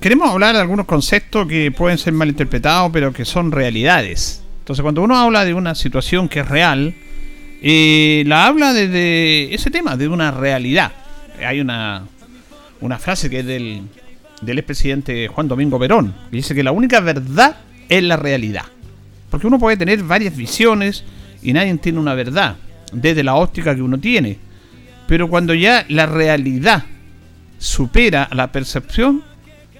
Queremos hablar de algunos conceptos que pueden ser malinterpretados, pero que son realidades. Entonces, cuando uno habla de una situación que es real, eh, la habla desde ese tema, de una realidad. Hay una, una frase que es del, del expresidente Juan Domingo Perón, que dice que la única verdad es la realidad. Porque uno puede tener varias visiones y nadie tiene una verdad, desde la óptica que uno tiene. Pero cuando ya la realidad supera la percepción,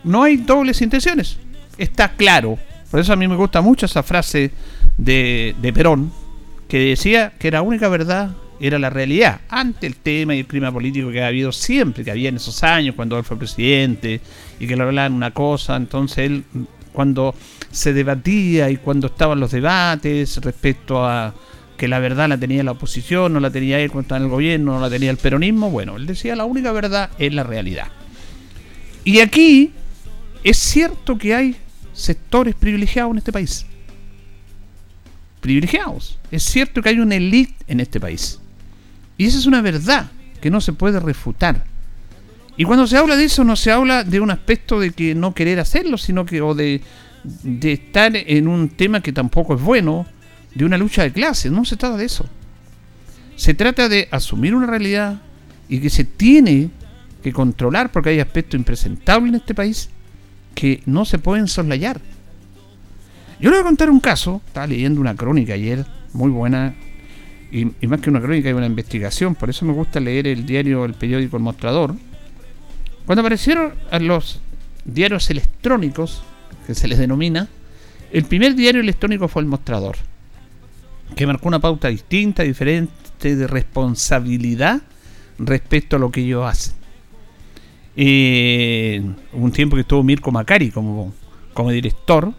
no hay dobles intenciones. Está claro. Por eso a mí me gusta mucho esa frase de, de Perón, que decía que la única verdad era la realidad, ante el tema y el clima político que ha habido siempre, que había en esos años cuando él fue presidente y que le hablaban una cosa, entonces él cuando se debatía y cuando estaban los debates respecto a que la verdad la tenía la oposición, no la tenía él cuando estaba en el gobierno, no la tenía el peronismo, bueno, él decía la única verdad es la realidad. Y aquí es cierto que hay sectores privilegiados en este país. Privilegiados. Es cierto que hay una élite en este país. Y esa es una verdad que no se puede refutar. Y cuando se habla de eso no se habla de un aspecto de que no querer hacerlo, sino que o de, de estar en un tema que tampoco es bueno, de una lucha de clases. No se trata de eso. Se trata de asumir una realidad y que se tiene que controlar porque hay aspectos impresentables en este país que no se pueden soslayar. Yo le voy a contar un caso, estaba leyendo una crónica ayer, muy buena, y, y más que una crónica, hay una investigación, por eso me gusta leer el diario, el periódico El Mostrador. Cuando aparecieron los diarios electrónicos, que se les denomina, el primer diario electrónico fue El Mostrador, que marcó una pauta distinta, diferente de responsabilidad respecto a lo que ellos hacen. Eh, un tiempo que estuvo Mirko Macari como, como director,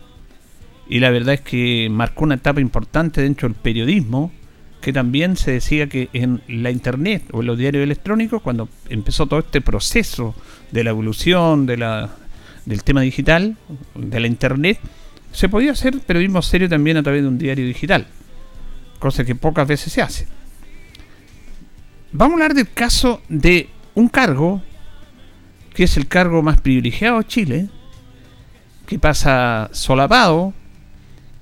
y la verdad es que marcó una etapa importante dentro del periodismo, que también se decía que en la internet o en los diarios electrónicos, cuando empezó todo este proceso de la evolución de la, del tema digital, de la internet, se podía hacer periodismo serio también a través de un diario digital, cosa que pocas veces se hace. Vamos a hablar del caso de un cargo, que es el cargo más privilegiado de Chile, que pasa solapado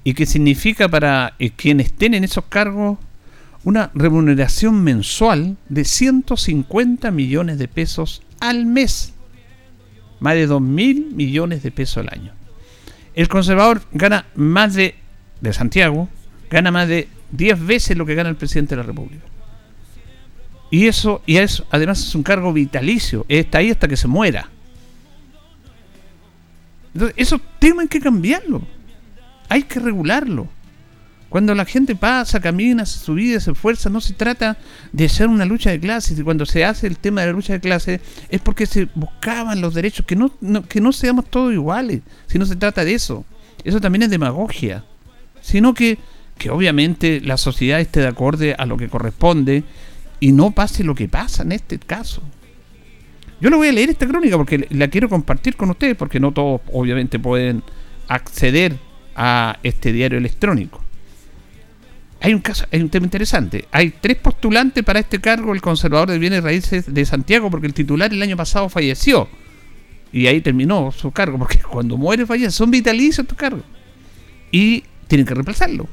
y que significa para eh, quienes estén en esos cargos una remuneración mensual de 150 millones de pesos al mes. Más de 2 mil millones de pesos al año. El conservador gana más de, de Santiago, gana más de 10 veces lo que gana el presidente de la República. Y eso, y eso además es un cargo vitalicio, está ahí hasta que se muera. Entonces, esos temas hay que cambiarlo. Hay que regularlo. Cuando la gente pasa, camina, hace su vida, se esfuerza, no se trata de hacer una lucha de clases. Y cuando se hace el tema de la lucha de clases es porque se buscaban los derechos, que no, no, que no seamos todos iguales, si no se trata de eso. Eso también es demagogia. Sino que, que obviamente la sociedad esté de acuerdo a lo que corresponde y no pase lo que pasa en este caso. Yo le voy a leer esta crónica porque la quiero compartir con ustedes, porque no todos obviamente pueden acceder a este diario electrónico. Hay un caso, hay un tema interesante. Hay tres postulantes para este cargo, el conservador de bienes raíces de Santiago, porque el titular el año pasado falleció. Y ahí terminó su cargo, porque cuando muere fallece, son vitalicios estos cargos. Y tienen que reemplazarlo.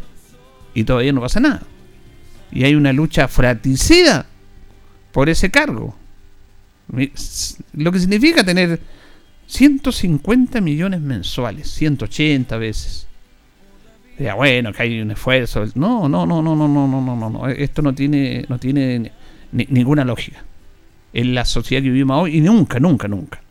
Y todavía no pasa nada. Y hay una lucha fratricida por ese cargo. Lo que significa tener 150 millones mensuales, 180 veces Ya, bueno, que hay un esfuerzo. No, no, no, no, no, no, no, no, no. Esto no tiene, no tiene ninguna lógica. En la sociedad que vivimos hoy y nunca, nunca, nunca.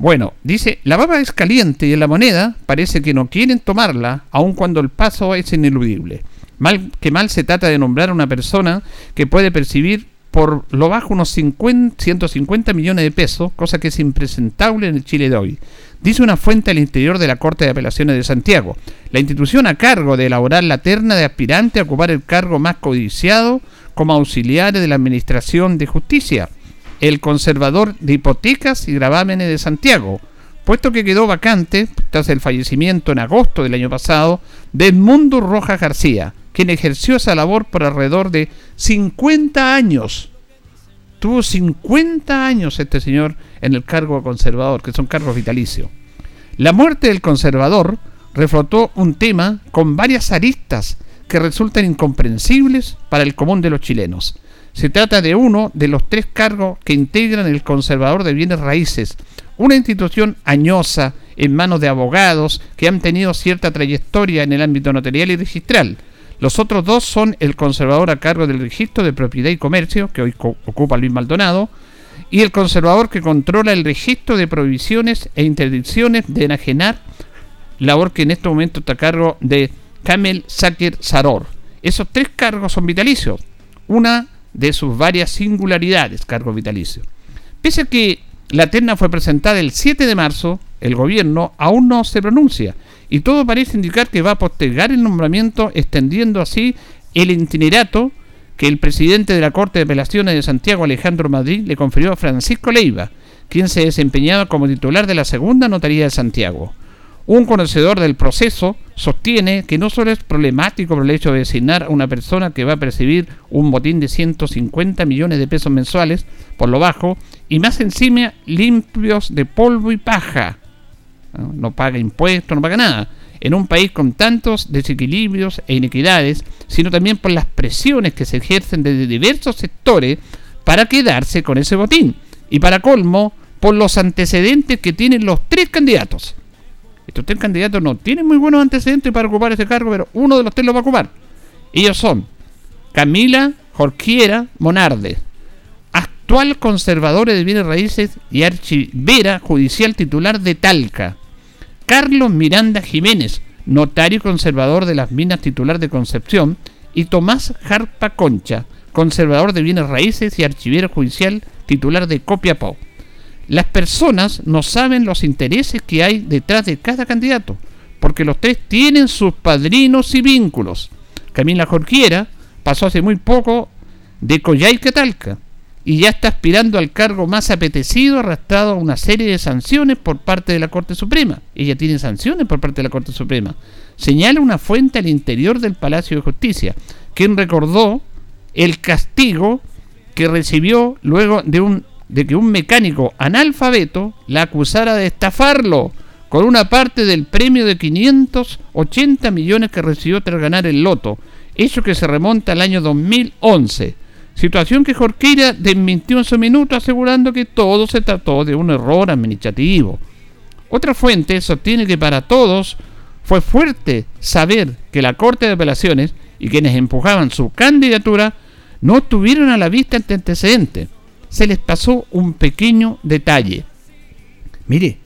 Bueno, dice, la baba es caliente y en la moneda parece que no quieren tomarla, aun cuando el paso es ineludible. Mal que mal se trata de nombrar a una persona que puede percibir por lo bajo unos 50, 150 millones de pesos, cosa que es impresentable en el Chile de hoy. Dice una fuente al interior de la Corte de Apelaciones de Santiago. La institución a cargo de elaborar la terna de aspirante a ocupar el cargo más codiciado como auxiliares de la Administración de Justicia el conservador de hipotecas y gravámenes de Santiago, puesto que quedó vacante tras el fallecimiento en agosto del año pasado de Edmundo Rojas García, quien ejerció esa labor por alrededor de 50 años. Tuvo 50 años este señor en el cargo conservador, que son cargos vitalicios. La muerte del conservador reflotó un tema con varias aristas que resultan incomprensibles para el común de los chilenos. Se trata de uno de los tres cargos que integran el Conservador de Bienes Raíces, una institución añosa en manos de abogados que han tenido cierta trayectoria en el ámbito notarial y registral. Los otros dos son el conservador a cargo del registro de propiedad y comercio, que hoy ocupa Luis Maldonado, y el conservador que controla el registro de prohibiciones e interdicciones de enajenar, labor que en este momento está a cargo de Kamel Sakir Saror. Esos tres cargos son vitalicios. Una de sus varias singularidades, cargo vitalicio. Pese a que la terna fue presentada el 7 de marzo, el gobierno aún no se pronuncia y todo parece indicar que va a postergar el nombramiento extendiendo así el itinerato que el presidente de la Corte de Apelaciones de Santiago, Alejandro Madrid, le confirió a Francisco Leiva, quien se desempeñaba como titular de la segunda notaría de Santiago. Un conocedor del proceso sostiene que no solo es problemático por el hecho de designar a una persona que va a percibir un botín de 150 millones de pesos mensuales, por lo bajo, y más encima limpios de polvo y paja. No, paga impuestos, no paga nada. En un país con tantos desequilibrios e inequidades, sino también por las presiones que se ejercen desde diversos sectores para quedarse con ese botín. Y para colmo, por los antecedentes que tienen los tres candidatos. Estos tres candidatos no tienen muy buenos antecedentes para ocupar ese cargo, pero uno de los tres lo va a ocupar. Ellos son Camila Jorquiera Monarde, actual conservadora de bienes raíces y archivera judicial titular de Talca. Carlos Miranda Jiménez, notario conservador de las minas titular de Concepción. Y Tomás Jarpa Concha, conservador de bienes raíces y archivero judicial titular de Copiapó. Las personas no saben los intereses que hay detrás de cada candidato, porque los tres tienen sus padrinos y vínculos. Camila Jorquiera pasó hace muy poco de Coyhaique Talca y ya está aspirando al cargo más apetecido, arrastrado a una serie de sanciones por parte de la Corte Suprema. Ella tiene sanciones por parte de la Corte Suprema. Señala una fuente al interior del Palacio de Justicia, quien recordó el castigo que recibió luego de un de que un mecánico analfabeto la acusara de estafarlo con una parte del premio de 580 millones que recibió tras ganar el loto, hecho que se remonta al año 2011. Situación que Jorqueira desmintió en su minuto asegurando que todo se trató de un error administrativo. Otra fuente sostiene que para todos fue fuerte saber que la Corte de Apelaciones y quienes empujaban su candidatura no tuvieron a la vista este antecedente se les pasó un pequeño detalle. Mire,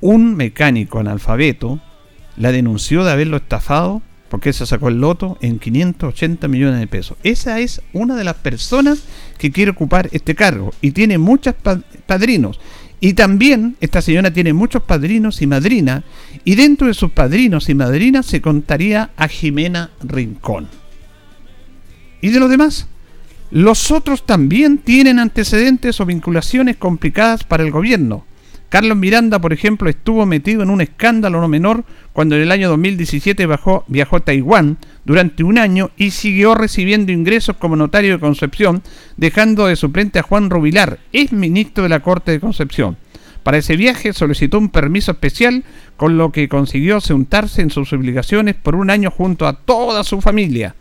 un mecánico analfabeto la denunció de haberlo estafado porque se sacó el loto en 580 millones de pesos. Esa es una de las personas que quiere ocupar este cargo y tiene muchos padrinos. Y también esta señora tiene muchos padrinos y madrinas y dentro de sus padrinos y madrinas se contaría a Jimena Rincón. ¿Y de los demás? Los otros también tienen antecedentes o vinculaciones complicadas para el gobierno. Carlos Miranda, por ejemplo, estuvo metido en un escándalo no menor cuando en el año 2017 viajó a Taiwán durante un año y siguió recibiendo ingresos como notario de Concepción, dejando de suplente a Juan Rubilar, ex ministro de la Corte de Concepción. Para ese viaje solicitó un permiso especial, con lo que consiguió sentarse en sus obligaciones por un año junto a toda su familia.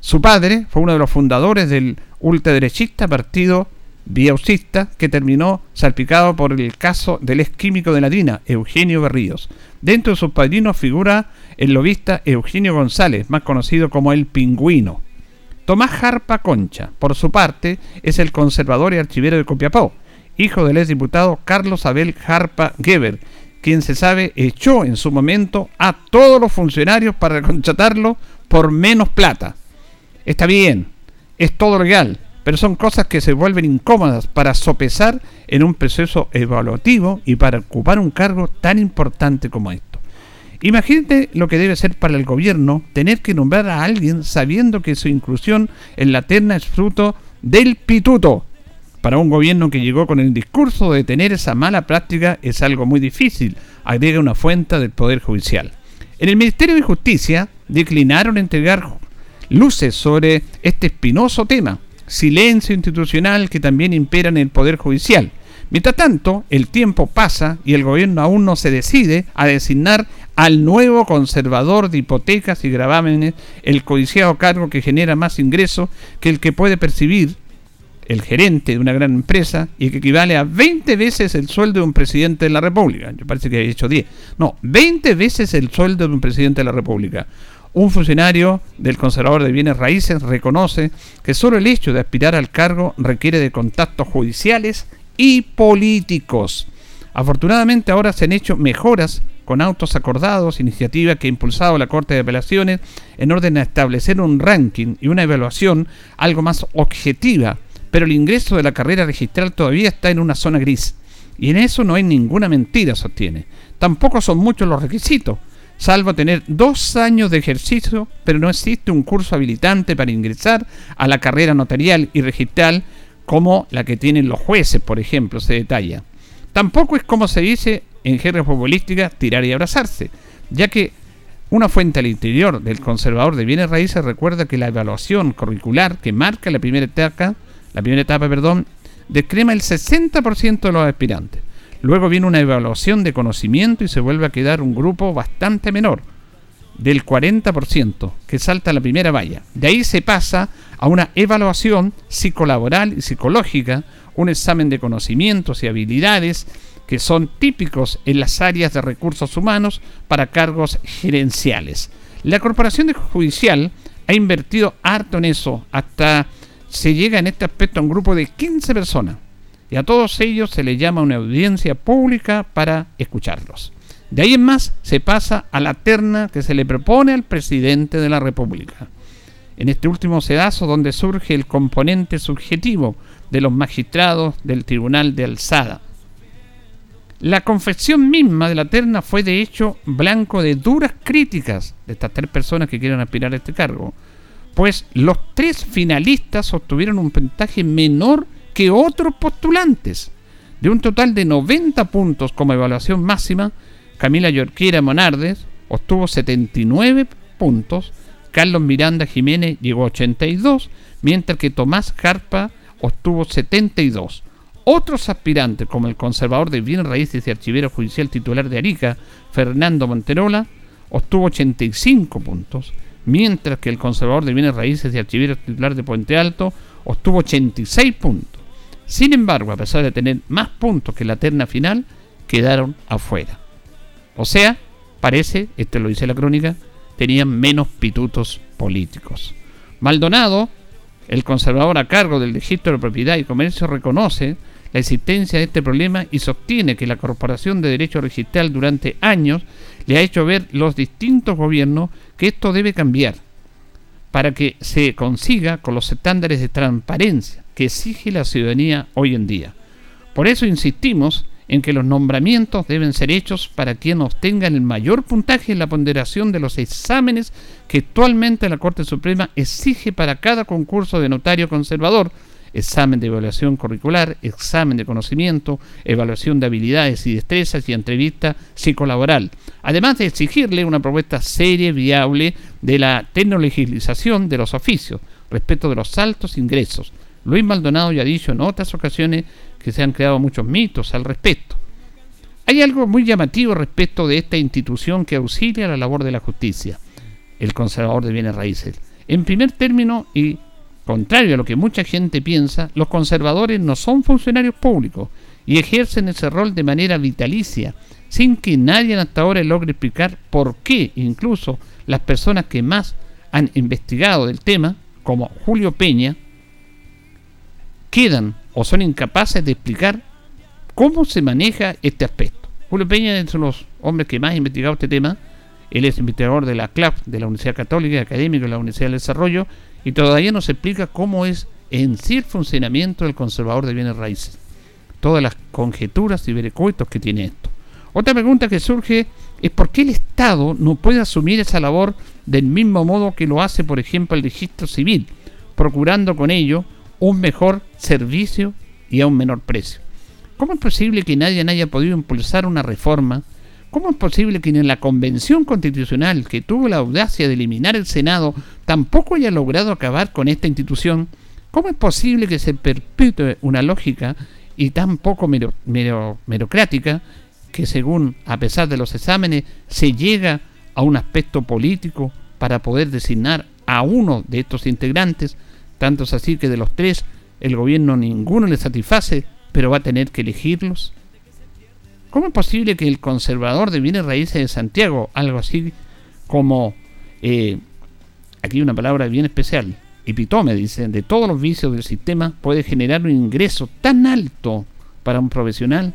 Su padre fue uno de los fundadores del ultraderechista partido Biaucista que terminó salpicado por el caso del ex químico de Nadina, Eugenio Berríos. Dentro de sus padrinos figura el lobista Eugenio González, más conocido como el Pingüino. Tomás Jarpa Concha, por su parte, es el conservador y archivero de Copiapó, hijo del exdiputado Carlos Abel Jarpa Geber, quien se sabe echó en su momento a todos los funcionarios para contratarlo por menos plata. Está bien, es todo legal, pero son cosas que se vuelven incómodas para sopesar en un proceso evaluativo y para ocupar un cargo tan importante como esto. Imagínate lo que debe ser para el gobierno tener que nombrar a alguien sabiendo que su inclusión en la terna es fruto del pituto. Para un gobierno que llegó con el discurso de tener esa mala práctica es algo muy difícil, agrega una fuente del Poder Judicial. En el Ministerio de Justicia declinaron entregar luces sobre este espinoso tema, silencio institucional que también impera en el Poder Judicial. Mientras tanto, el tiempo pasa y el gobierno aún no se decide a designar al nuevo conservador de hipotecas y gravámenes, el codiciado cargo que genera más ingresos que el que puede percibir el gerente de una gran empresa y que equivale a 20 veces el sueldo de un presidente de la República. Yo parece que había dicho 10. No, 20 veces el sueldo de un presidente de la República. Un funcionario del conservador de bienes raíces reconoce que solo el hecho de aspirar al cargo requiere de contactos judiciales y políticos. Afortunadamente ahora se han hecho mejoras con autos acordados, iniciativa que ha impulsado la Corte de Apelaciones en orden a establecer un ranking y una evaluación algo más objetiva, pero el ingreso de la carrera registral todavía está en una zona gris. Y en eso no hay ninguna mentira, sostiene. Tampoco son muchos los requisitos, salvo tener dos años de ejercicio, pero no existe un curso habilitante para ingresar a la carrera notarial y registral como la que tienen los jueces, por ejemplo, se detalla. Tampoco es como se dice en jerga futbolística tirar y abrazarse, ya que una fuente al interior del conservador de bienes raíces recuerda que la evaluación curricular que marca la primera etapa, la primera etapa, perdón, descrema el 60% de los aspirantes. Luego viene una evaluación de conocimiento y se vuelve a quedar un grupo bastante menor, del 40%, que salta a la primera valla. De ahí se pasa a una evaluación psicolaboral y psicológica, un examen de conocimientos y habilidades que son típicos en las áreas de recursos humanos para cargos gerenciales. La Corporación Judicial ha invertido harto en eso, hasta se llega en este aspecto a un grupo de 15 personas, y a todos ellos se les llama una audiencia pública para escucharlos. De ahí en más se pasa a la terna que se le propone al presidente de la República. En este último sedazo donde surge el componente subjetivo de los magistrados del Tribunal de Alzada. La confección misma de la terna fue de hecho blanco de duras críticas de estas tres personas que quieren aspirar a este cargo, pues los tres finalistas obtuvieron un puntaje menor que otros postulantes. De un total de 90 puntos como evaluación máxima, Camila Yorquera Monardes obtuvo 79 puntos, Carlos Miranda Jiménez llegó a 82, mientras que Tomás Carpa obtuvo 72. Otros aspirantes, como el conservador de bienes raíces y archivero judicial titular de Arica, Fernando Monterola, obtuvo 85 puntos, mientras que el conservador de bienes raíces y archivero titular de Puente Alto obtuvo 86 puntos. Sin embargo, a pesar de tener más puntos que la terna final, quedaron afuera. O sea, parece, esto lo dice la crónica, tenían menos pitutos políticos. Maldonado, el conservador a cargo del registro de propiedad y comercio, reconoce la existencia de este problema y sostiene que la Corporación de Derecho Registral durante años le ha hecho ver los distintos gobiernos que esto debe cambiar para que se consiga con los estándares de transparencia que exige la ciudadanía hoy en día. Por eso insistimos en que los nombramientos deben ser hechos para quien obtenga el mayor puntaje en la ponderación de los exámenes que actualmente la Corte Suprema exige para cada concurso de notario conservador, examen de evaluación curricular, examen de conocimiento, evaluación de habilidades y destrezas y entrevista psicolaboral, además de exigirle una propuesta seria y viable de la tecnologización de los oficios respecto de los altos ingresos. Luis Maldonado ya ha dicho en otras ocasiones que se han creado muchos mitos al respecto. Hay algo muy llamativo respecto de esta institución que auxilia la labor de la justicia, el conservador de bienes raíces. En primer término, y contrario a lo que mucha gente piensa, los conservadores no son funcionarios públicos y ejercen ese rol de manera vitalicia, sin que nadie hasta ahora logre explicar por qué incluso las personas que más han investigado del tema, como Julio Peña, quedan o son incapaces de explicar cómo se maneja este aspecto. Julio Peña es uno de los hombres que más ha investigado este tema. Él es investigador de la CLAP, de la Universidad Católica, académico de la Universidad del Desarrollo, y todavía nos explica cómo es en sí el funcionamiento del conservador de bienes raíces. Todas las conjeturas y vericuetos que tiene esto. Otra pregunta que surge es por qué el Estado no puede asumir esa labor del mismo modo que lo hace, por ejemplo, el registro civil, procurando con ello un mejor servicio y a un menor precio. ¿Cómo es posible que nadie haya podido impulsar una reforma? ¿Cómo es posible que en la convención constitucional que tuvo la audacia de eliminar el Senado tampoco haya logrado acabar con esta institución? ¿Cómo es posible que se perpetúe una lógica y tan poco merocrática que según, a pesar de los exámenes, se llega a un aspecto político para poder designar a uno de estos integrantes, tanto es así que de los tres el gobierno ninguno le satisface, pero va a tener que elegirlos. ¿Cómo es posible que el conservador de bienes raíces de Santiago, algo así como, eh, aquí una palabra bien especial, epitome, dice, de todos los vicios del sistema, puede generar un ingreso tan alto para un profesional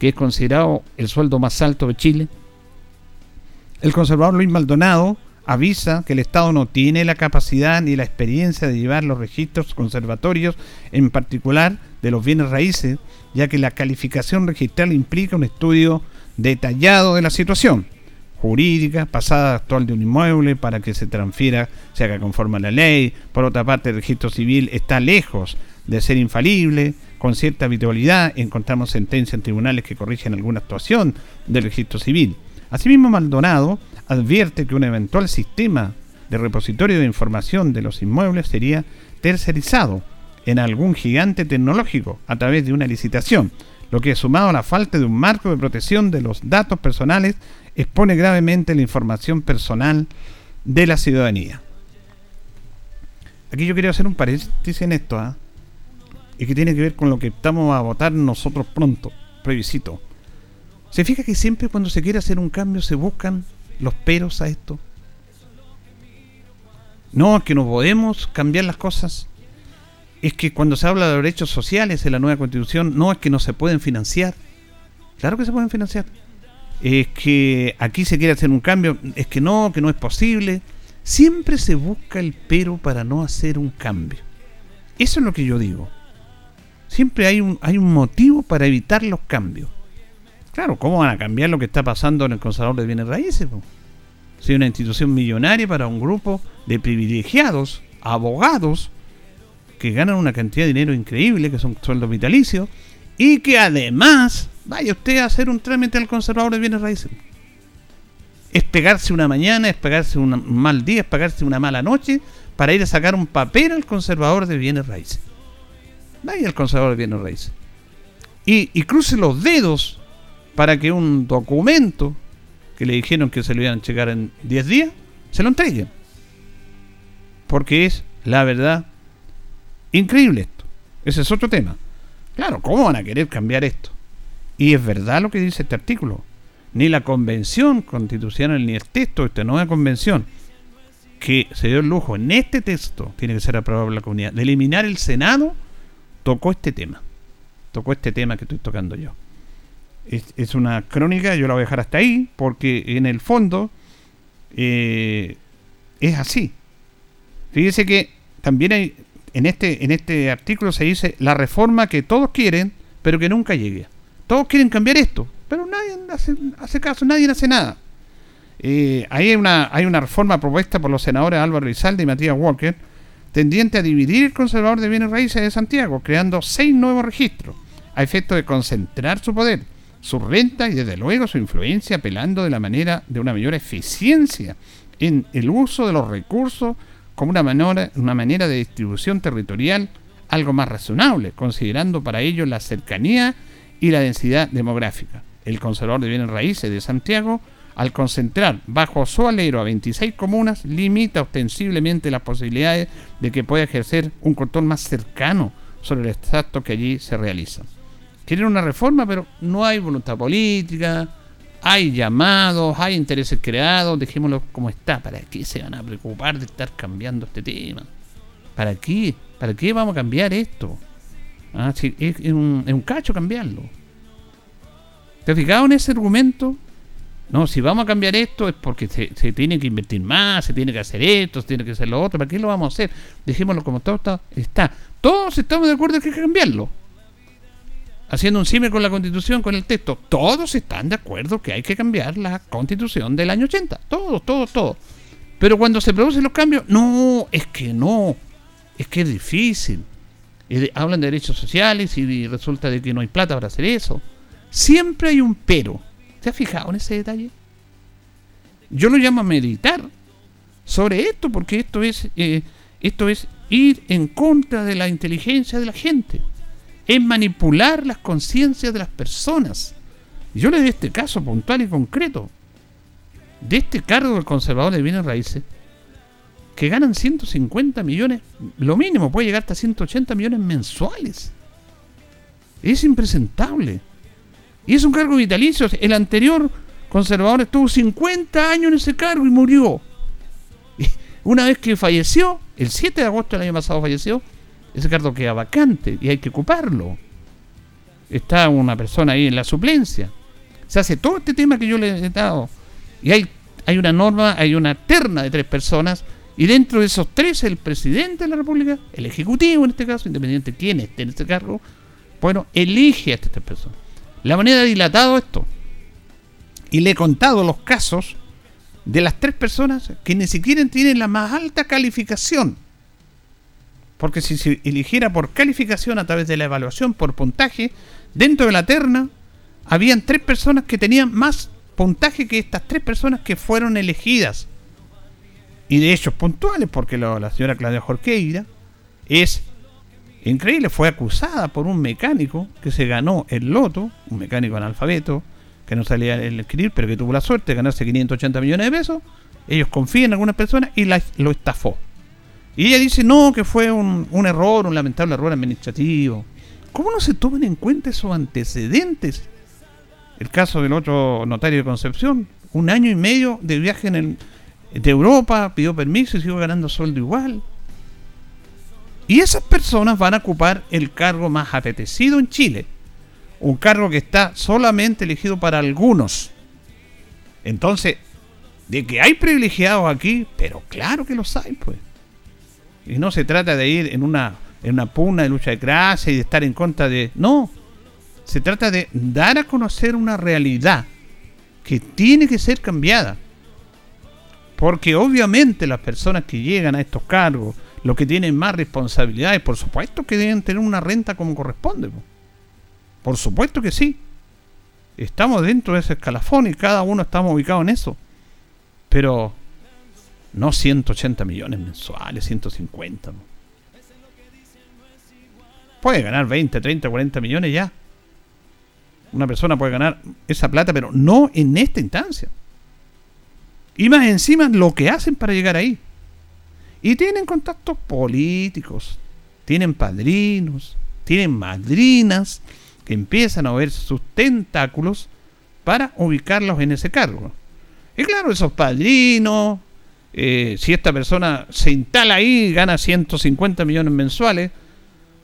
que es considerado el sueldo más alto de Chile. El conservador Luis Maldonado avisa que el Estado no tiene la capacidad ni la experiencia de llevar los registros conservatorios, en particular de los bienes raíces, ya que la calificación registral implica un estudio detallado de la situación jurídica, pasada actual de un inmueble para que se transfiera, se haga conforme a la ley. Por otra parte, el registro civil está lejos de ser infalible, con cierta habitualidad encontramos sentencias en tribunales que corrigen alguna actuación del registro civil. Asimismo, Maldonado advierte que un eventual sistema de repositorio de información de los inmuebles sería tercerizado en algún gigante tecnológico a través de una licitación, lo que sumado a la falta de un marco de protección de los datos personales expone gravemente la información personal de la ciudadanía. Aquí yo quería hacer un paréntesis en esto, ¿ah? y que tiene que ver con lo que estamos a votar nosotros pronto, previsito. ¿Se fija que siempre cuando se quiere hacer un cambio se buscan los peros a esto? No, es que no podemos cambiar las cosas. Es que cuando se habla de derechos sociales en la nueva constitución, no es que no se pueden financiar. Claro que se pueden financiar. Es que aquí se quiere hacer un cambio, es que no, que no es posible. Siempre se busca el pero para no hacer un cambio. Eso es lo que yo digo siempre hay un, hay un motivo para evitar los cambios. Claro, ¿cómo van a cambiar lo que está pasando en el Conservador de Bienes Raíces? Si una institución millonaria para un grupo de privilegiados, abogados, que ganan una cantidad de dinero increíble, que son sueldos vitalicios, y que además vaya usted a hacer un trámite al Conservador de Bienes Raíces. Es pegarse una mañana, es pegarse un mal día, es pegarse una mala noche para ir a sacar un papel al Conservador de Bienes Raíces. Vaya el conservador de bienes raíces. Y, y cruce los dedos para que un documento que le dijeron que se lo iban a checar en 10 días, se lo entreguen. Porque es, la verdad, increíble esto. Ese es otro tema. Claro, ¿cómo van a querer cambiar esto? Y es verdad lo que dice este artículo. Ni la convención constitucional ni el texto de esta nueva convención que se dio el lujo en este texto, tiene que ser aprobado por la comunidad, de eliminar el Senado tocó este tema. Tocó este tema que estoy tocando yo. Es, una crónica, yo la voy a dejar hasta ahí, porque en el fondo eh, es así. Fíjese que también hay, en este, en este artículo se dice la reforma que todos quieren, pero que nunca llegue. Todos quieren cambiar esto, pero nadie hace, caso, nadie hace nada. Eh, hay, una, hay una reforma propuesta por los senadores Álvaro Rizalde y Matías Walker, tendiente a dividir el conservador de bienes raíces de Santiago, creando seis nuevos registros, a efecto de concentrar su poder, su renta y desde luego su influencia, apelando de la manera de una mayor eficiencia en el uso de los recursos como una manera, una manera de distribución territorial algo más razonable, considerando para ello la cercanía y la densidad demográfica. El conservador de bienes raíces de Santiago al concentrar bajo su alero a 26 comunas, limita ostensiblemente las posibilidades de que pueda ejercer un control más cercano sobre el extracto que allí se realiza. Quieren una reforma, pero no hay voluntad política, hay llamados, hay intereses creados, dejémoslo como está. ¿Para qué se van a preocupar de estar cambiando este tema? ¿Para qué? ¿Para qué vamos a cambiar esto? Ah, es, un, cacho cambiarlo. ¿Te has fijado en ese argumento? No, si vamos a cambiar esto es porque se, tiene que invertir más, se tiene que hacer esto, se tiene que hacer lo otro. ¿Para qué lo vamos a hacer? Dejémoslo como todo está. está. Todos estamos de acuerdo en que hay que cambiarlo haciendo un cime con la constitución, con el texto. Todos están de acuerdo que hay que cambiar la constitución del año 80. Todos, todos, todos. Pero cuando se producen los cambios, no, es que no. Es que es difícil. hablan de derechos sociales y resulta de que no hay plata para hacer eso. Siempre hay un pero. ¿Te has fijado en ese detalle? Yo lo llamo a meditar sobre esto porque esto es, eh, esto es ir en contra de la inteligencia de la gente es manipular las conciencias de las personas. Yo le doy este caso puntual y concreto de este cargo del conservador de bienes raíces que ganan 150 millones, lo mínimo puede llegar hasta 180 millones mensuales. Es impresentable. Y es un cargo vitalicio. El anterior conservador estuvo 50 años en ese cargo y murió. una vez que falleció, el 7 de agosto del año pasado falleció, ese cargo queda vacante y hay que ocuparlo. Está una persona ahí en la suplencia. Se hace todo este tema que yo le he dado. Y hay, hay una norma, hay una terna de tres personas. Y dentro de esos tres, el presidente de la República, el Ejecutivo en este caso, independiente de quién este cargo, bueno, elige a estas tres personas. La manera ha dilatado esto. Y le he contado los casos de las tres personas que ni siquiera tienen la más alta calificación porque si se eligiera por calificación a través de la evaluación por puntaje, dentro de la terna habían tres personas que tenían más puntaje que estas tres personas que fueron elegidas. Y de hechos puntuales, porque la señora Claudia Jorqueira es increíble, fue acusada por un mecánico que se ganó el loto, un mecánico analfabeto, que no salía el escribir, pero que tuvo la suerte de ganarse 580 millones de pesos. Ellos confían en algunas personas y lo estafó. Y ella dice, no, que fue un, error, un lamentable error administrativo. ¿Cómo no se toman en cuenta esos antecedentes? El caso del otro notario de Concepción, un año y medio de viaje en de Europa, pidió permiso y siguió ganando sueldo igual. Y esas personas van a ocupar el cargo más apetecido en Chile. Un cargo que está solamente elegido para algunos. Entonces, de que hay privilegiados aquí, pero claro que los hay, pues. Y no se trata de ir en una, en una pugna de lucha de clase y de estar en contra de... No, se trata de dar a conocer una realidad que tiene que ser cambiada. Porque obviamente las personas que llegan a estos cargos, los que tienen más responsabilidades, por supuesto que deben tener una renta como corresponde. Por supuesto que sí. Estamos dentro de ese escalafón y cada uno estamos ubicados en eso. Pero no 180 millones mensuales, 150. Puede ganar 20, 30, 40 millones ya. Una persona puede ganar esa plata, pero no en esta instancia. Y más encima lo que hacen para llegar ahí. Y tienen contactos políticos, tienen padrinos, tienen madrinas que empiezan a ver sus tentáculos para ubicarlos en ese cargo. Y claro, esos padrinos, eh, si esta persona se instala ahí y gana 150 millones mensuales,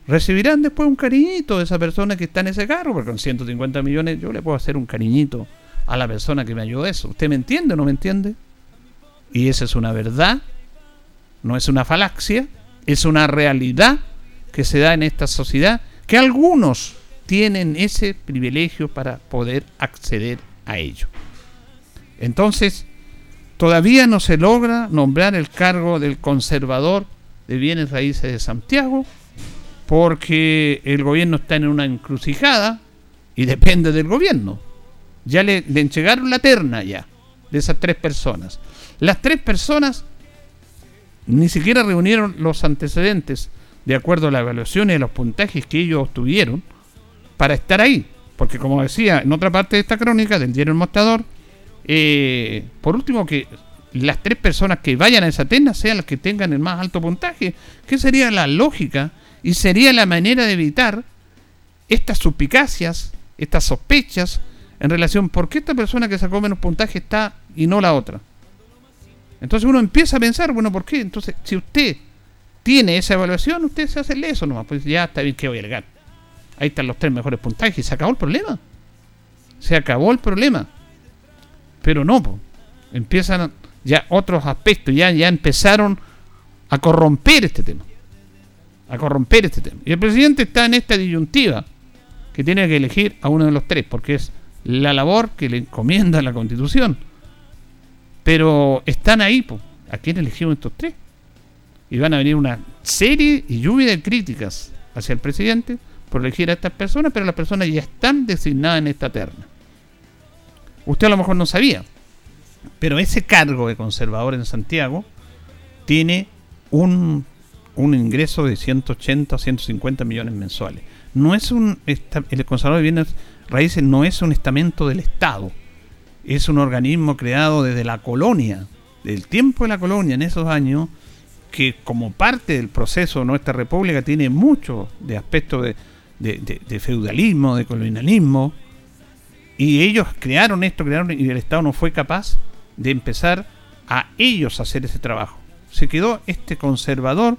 recibirán después un cariñito de esa persona que está en ese carro, porque con 150 millones yo le puedo hacer un cariñito a la persona que me ayudó eso. ¿Usted me entiende o no me entiende? Y esa es una verdad, no es una falacia, es una realidad que se da en esta sociedad, que algunos tienen ese privilegio para poder acceder a ello. Entonces, Todavía no se logra nombrar el cargo del conservador de bienes raíces de Santiago porque el gobierno está en una encrucijada y depende del gobierno. Ya le, le entregaron la terna ya de esas tres personas. Las tres personas ni siquiera reunieron los antecedentes de acuerdo a la evaluación y los puntajes que ellos obtuvieron para estar ahí. Porque como decía en otra parte de esta crónica del diario El Mostrador, eh, por último, que las tres personas que vayan a esa terna sean las que tengan el más alto puntaje, que sería la lógica y sería la manera de evitar estas suspicacias, estas sospechas en relación por qué esta persona que sacó menos puntaje está y no la otra. Entonces uno empieza a pensar, bueno, ¿por qué? Entonces, si usted tiene esa evaluación, usted se hace eso nomás, pues ya está bien que voy a llegar. Ahí están los tres mejores puntajes se acabó el problema. Se acabó el problema. Pero no, empiezan ya otros aspectos, ya, ya empezaron a corromper este tema. A corromper este tema. Y el presidente está en esta disyuntiva que tiene que elegir a uno de los tres, porque es la labor que le encomienda la constitución. Pero están ahí, pues. ¿A quién elegimos estos tres? Y van a venir una serie y lluvia de críticas hacia el presidente por elegir a estas personas, pero las personas ya están designadas en esta terna. Usted a lo mejor no sabía, pero ese cargo de conservador en Santiago tiene un, un ingreso de 180 o 150 millones mensuales. No es un el conservador de bienes raíces no es un estamento del Estado, es un organismo creado desde la colonia, del tiempo de la colonia en esos años, que como parte del proceso de nuestra república tiene mucho de aspectos de, de, feudalismo, de colonialismo, y ellos crearon esto, crearon y el Estado no fue capaz de empezar a ellos hacer ese trabajo. Se quedó este conservador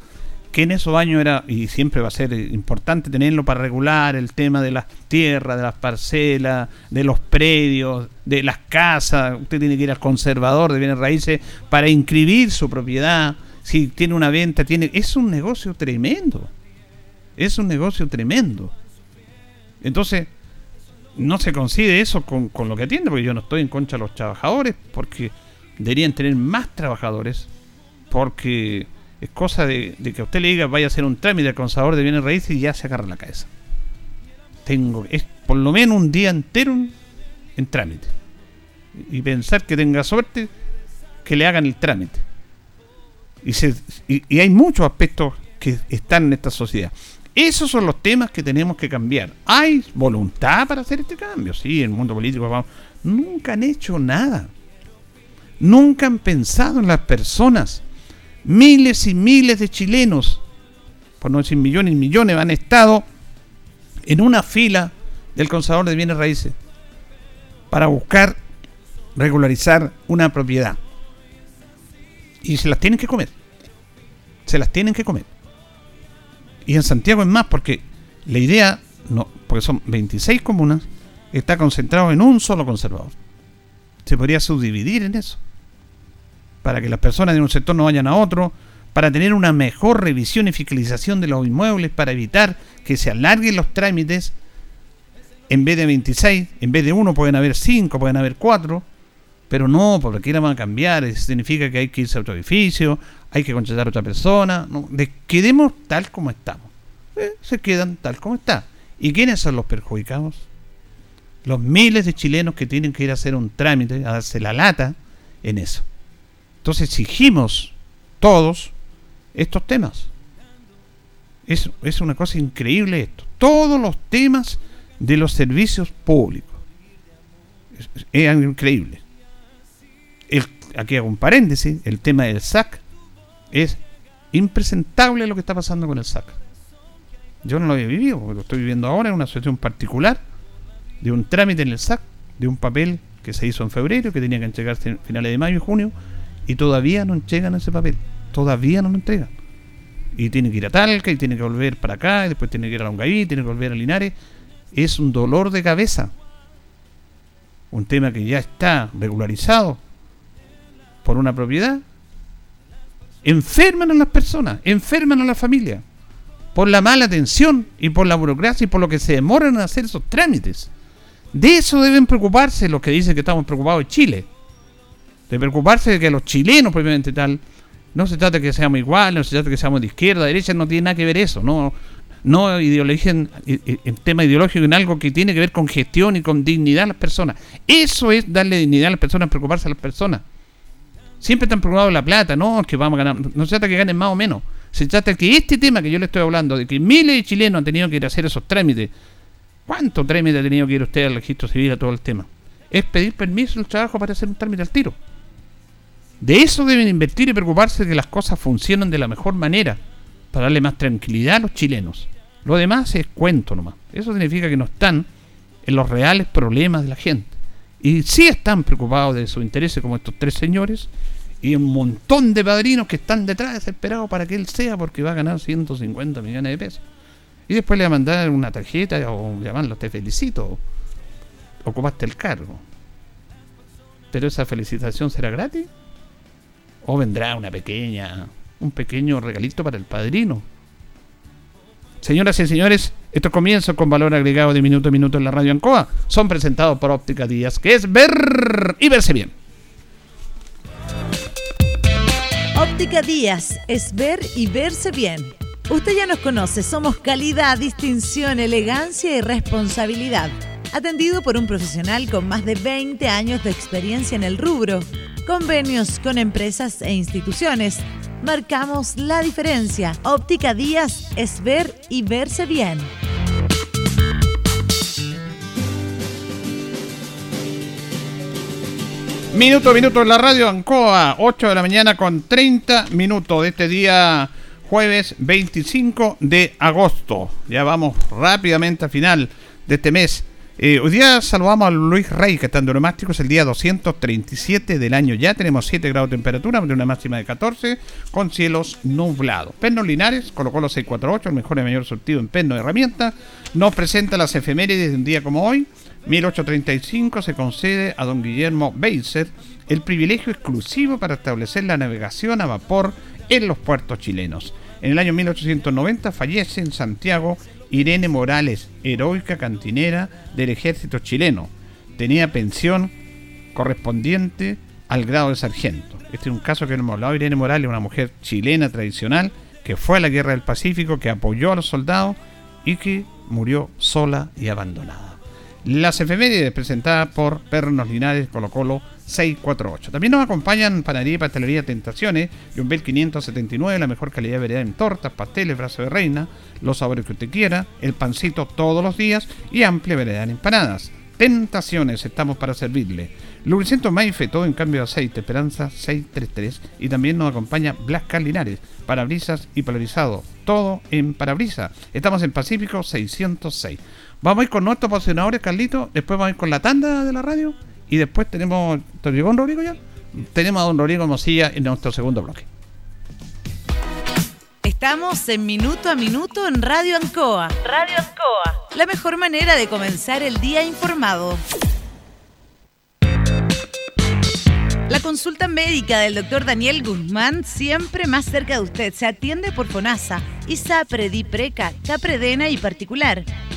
que en esos años era, y siempre va a ser importante tenerlo para regular el tema de las tierras, de las parcelas, de los predios, de las casas. Usted tiene que ir al conservador de bienes raíces para inscribir su propiedad. Si tiene una venta, tiene. Es un negocio tremendo. Es un negocio tremendo. Entonces, no se coincide eso con, lo que atiende, porque yo no estoy en contra de los trabajadores, porque deberían tener más trabajadores, porque es cosa de, que a usted le diga vaya a hacer un trámite al conservador de bienes raíces y ya se agarra la cabeza. Tengo, es por lo menos un día entero en, trámite. Y pensar que tenga suerte que le hagan el trámite. Y, se, y hay muchos aspectos que están en esta sociedad. Esos son los temas que tenemos que cambiar. ¿Hay voluntad para hacer este cambio? Sí, el mundo político vamos. Nunca han hecho nada. Nunca han pensado en las personas. Miles y miles de chilenos, por no decir millones y millones, han estado en una fila del conservador de bienes raíces para buscar regularizar una propiedad. Y se las tienen que comer. Se las tienen que comer. Y en Santiago es más, porque la idea, no, porque son 26 comunas, está concentrado en un solo conservador. Se podría subdividir en eso. Para que las personas de un sector no vayan a otro, para tener una mejor revisión y fiscalización de los inmuebles, para evitar que se alarguen los trámites. En vez de 26, en vez de uno pueden haber 5, pueden haber 4, pero no, porque quiera van a cambiar, eso significa que hay que irse a otro edificio, hay que contratar a otra persona. Quedemos tal como estamos. Eh, se quedan tal como está. ¿Y quiénes son los perjudicados? Los miles de chilenos que tienen que ir a hacer un trámite, a darse la lata en eso. Entonces exigimos todos estos temas. Es, es una cosa increíble esto. Todos los temas de los servicios públicos. Es, increíble. Aquí hago un paréntesis, el tema del SAC es impresentable lo que está pasando con el SAC. Yo no lo había vivido, lo estoy viviendo ahora en una situación particular de un trámite en el SAC, de un papel que se hizo en febrero, que tenía que entregarse en finales de mayo y junio, y todavía no entregan ese papel. Todavía no lo entregan. Y tiene que ir a Talca, y tiene que volver para acá, y después tiene que ir a Longaví, tiene que volver a Linares. Es un dolor de cabeza. Un tema que ya está regularizado por una propiedad enferman a las personas, enferman a la familia, por la mala atención y por la burocracia y por lo que se demoran en hacer esos trámites. De eso deben preocuparse los que dicen que estamos preocupados en Chile. De preocuparse de que los chilenos, propiamente tal, no se trata de que seamos iguales, no se trata de que seamos de izquierda, derecha, no tiene nada que ver eso, no, no ideología en, en, tema ideológico en algo que tiene que ver con gestión y con dignidad a las personas. Eso es darle dignidad a las personas, preocuparse a las personas. Siempre están preocupados la plata, no, que vamos a ganar. No se trata que ganen más o menos. Se trata que este tema que yo le estoy hablando, de que miles de chilenos han tenido que ir a hacer esos trámites. ¿Cuánto trámite ha tenido que ir usted al registro civil a todo el tema? Es pedir permiso al trabajo para hacer un trámite al tiro. De eso deben invertir y preocuparse de que las cosas funcionen de la mejor manera para darle más tranquilidad a los chilenos. Lo demás es cuento nomás. Eso significa que no están en los reales problemas de la gente. Y sí están preocupados de sus intereses como estos tres señores y un montón de padrinos que están detrás desesperados para que él sea porque va a ganar 150 millones de pesos. Y después le va a mandar una tarjeta o llamarlo te felicito. Ocupaste el cargo. Pero esa felicitación será gratis o vendrá una pequeña un pequeño regalito para el padrino. Señoras y señores, estos comienzos con valor agregado de minuto a minuto en la radio Ancoa son presentados por Óptica Díaz, que es ver y verse bien. Óptica Díaz es ver y verse bien. Usted ya nos conoce, somos calidad, distinción, elegancia y responsabilidad. Atendido por un profesional con más de 20 años de experiencia en el rubro, convenios con empresas e instituciones marcamos la diferencia. Óptica Díaz es ver y verse bien. Minuto a minuto en la radio Ancoa, 8 de la mañana con 30 minutos de este día jueves 25 de agosto. Ya vamos rápidamente al final de este mes. Eh, hoy día saludamos a Luis Rey, que está en Neumáticos, el día 237 del año. Ya tenemos 7 grados de temperatura, de una máxima de 14, con cielos nublados. Pernos Linares, colocó los 648, el mejor y mayor surtido en perno de herramientas. Nos presenta las efemérides de un día como hoy. 1835 se concede a don Guillermo Beiser el privilegio exclusivo para establecer la navegación a vapor en los puertos chilenos. En el año 1890 fallece en Santiago Irene Morales, heroica cantinera del ejército chileno. Tenía pensión correspondiente al grado de sargento. Este es un caso que hemos hablado. Irene Morales, una mujer chilena tradicional que fue a la guerra del Pacífico, que apoyó a los soldados y que murió sola y abandonada. Las efemérides presentadas por Pernos Linares Colo Colo 648. También nos acompañan Panadería y Pastelería Tentaciones, Jumbel 579, la mejor calidad de variedad en tortas, pasteles, brazo de reina, los sabores que usted quiera, el pancito todos los días y amplia variedad en empanadas. Tentaciones, estamos para servirle. Lubricento Maife, todo en cambio de aceite, Esperanza 633. Y también nos acompaña Blas Linares, parabrisas y polarizado, todo en parabrisas. Estamos en Pacífico 606. Vamos a ir con nuestros patrocinadores, Carlito. Después vamos a ir con la tanda de la radio. Y después tenemos. ¿Te llegó Rodrigo ya? Tenemos a don Rodrigo Mosilla en nuestro segundo bloque. Estamos en Minuto a Minuto en Radio Ancoa. Radio Ancoa. La mejor manera de comenzar el día informado. La consulta médica del doctor Daniel Guzmán siempre más cerca de usted. Se atiende por FONASA, ISAPRE, DIPRECA, CAPREDENA y particular.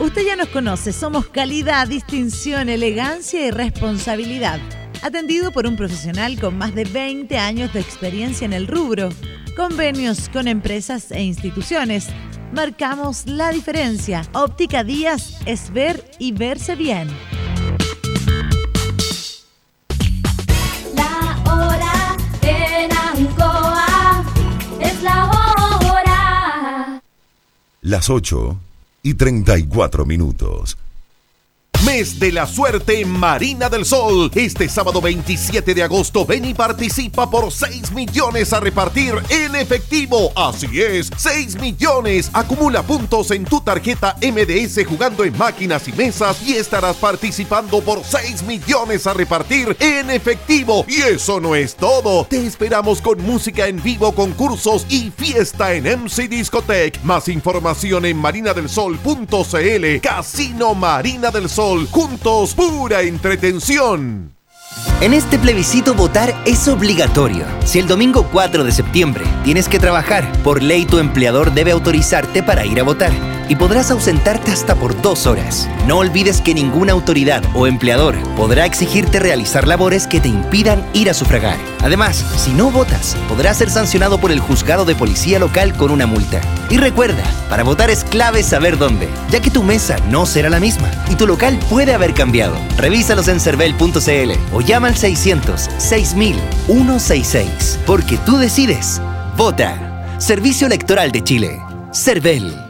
Usted ya nos conoce, somos calidad, distinción, elegancia y responsabilidad. Atendido por un profesional con más de 20 años de experiencia en el rubro, convenios con empresas e instituciones. Marcamos la diferencia. Óptica Díaz es ver y verse bien. las 8 y 34 minutos. Mes de la suerte en Marina del Sol. Este sábado 27 de agosto ven y participa por 6 millones a repartir en efectivo. Así es, 6 millones. Acumula puntos en tu tarjeta MDS jugando en máquinas y mesas y estarás participando por 6 millones a repartir en efectivo. Y eso no es todo. Te esperamos con música en vivo, concursos y fiesta en MC Discotech. Más información en marinadelsol.cl. Casino Marina del Sol juntos, pura entretención. En este plebiscito votar es obligatorio. Si el domingo 4 de septiembre tienes que trabajar, por ley tu empleador debe autorizarte para ir a votar. Y podrás ausentarte hasta por dos horas. No olvides que ninguna autoridad o empleador podrá exigirte realizar labores que te impidan ir a sufragar. Además, si no votas, podrás ser sancionado por el juzgado de policía local con una multa. Y recuerda, para votar es clave saber dónde, ya que tu mesa no será la misma y tu local puede haber cambiado. Revísalos en cervel.cl o llama al 600 6000 166, porque tú decides. Vota. Servicio Electoral de Chile. CERVEL.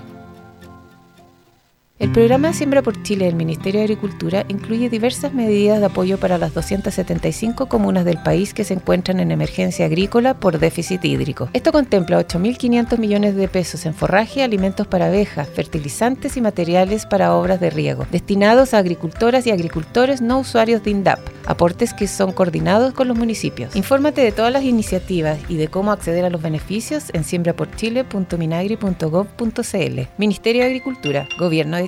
El programa Siembra por Chile del Ministerio de Agricultura incluye diversas medidas de apoyo para las 275 comunas del país que se encuentran en emergencia agrícola por déficit hídrico. Esto contempla 8.500 millones de pesos en forraje, alimentos para abejas, fertilizantes y materiales para obras de riego, destinados a agricultoras y agricultores no usuarios de INDAP, aportes que son coordinados con los municipios. Infórmate de todas las iniciativas y de cómo acceder a los beneficios en siembraporchile.minagri.gov.cl. Ministerio de Agricultura, Gobierno de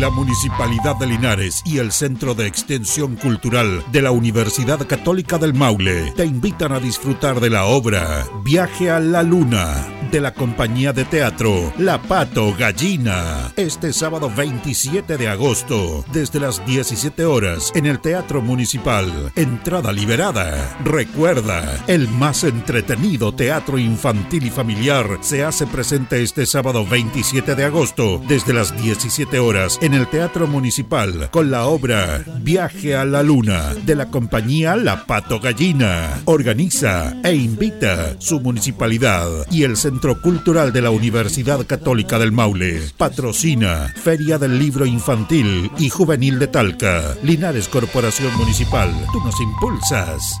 La Municipalidad de Linares y el Centro de Extensión Cultural de la Universidad Católica del Maule te invitan a disfrutar de la obra Viaje a la Luna de la compañía de teatro La Pato Gallina este sábado 27 de agosto desde las 17 horas en el Teatro Municipal. Entrada liberada. Recuerda, el más entretenido teatro infantil y familiar se hace presente este sábado 27 de agosto desde las 17 horas en el Teatro Municipal con la obra Viaje a la Luna de la compañía La Pato Gallina. Organiza e invita su municipalidad y el Centro Cultural de la Universidad Católica del Maule. Patrocina Feria del Libro Infantil y Juvenil de Talca. Linares Corporación Municipal. Tú nos impulsas.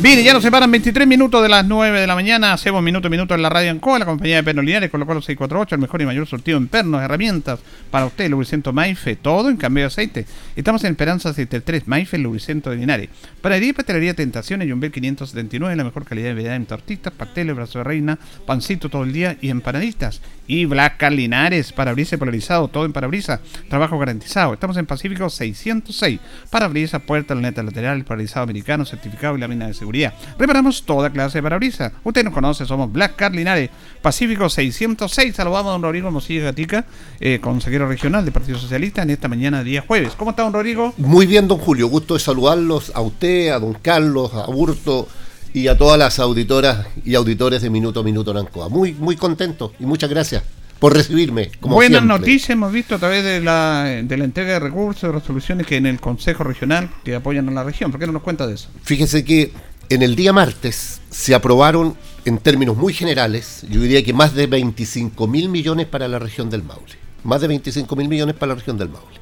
Bien, ya nos separan 23 minutos de las 9 de la mañana. Hacemos minuto a minuto en la radio en COA, la compañía de pernos lineares, con lo cual 648, el mejor y mayor sortido en pernos, herramientas para usted, lubricento Maife, todo en cambio de aceite. Estamos en Esperanza 73, Maife, lubricento de Linares. Panadería y pastelería Tentaciones, Jumbel 579, la mejor calidad de vida en tortitas, pasteles, brazo de reina, pancito todo el día y empanaditas. Y Black Linares, parabrisas polarizado, todo en parabrisas, trabajo garantizado. Estamos en Pacífico 606, parabrisas, puerta, luneta lateral, paralizado americano, certificado y lámina de seguridad Reparamos toda clase de parabrisas. Usted nos conoce, somos Black Car Linares, Pacífico 606. Saludamos a don Rodrigo Mosilla Gatica, eh, consejero regional del Partido Socialista, en esta mañana, día jueves. ¿Cómo está, don Rodrigo? Muy bien, don Julio. Gusto de saludarlos a usted, a don Carlos, a Burto y a todas las auditoras y auditores de Minuto a Minuto Nancoa. Muy, muy contento y muchas gracias por recibirme. Como Buenas noticias hemos visto a través de la, de la entrega de recursos, de resoluciones que en el Consejo Regional que apoyan a la región. ¿Por qué no nos cuenta de eso? Fíjese que en el día martes se aprobaron en términos muy generales, yo diría que más de 25 mil millones para la región del Maule. Más de 25 mil millones para la región del Maule.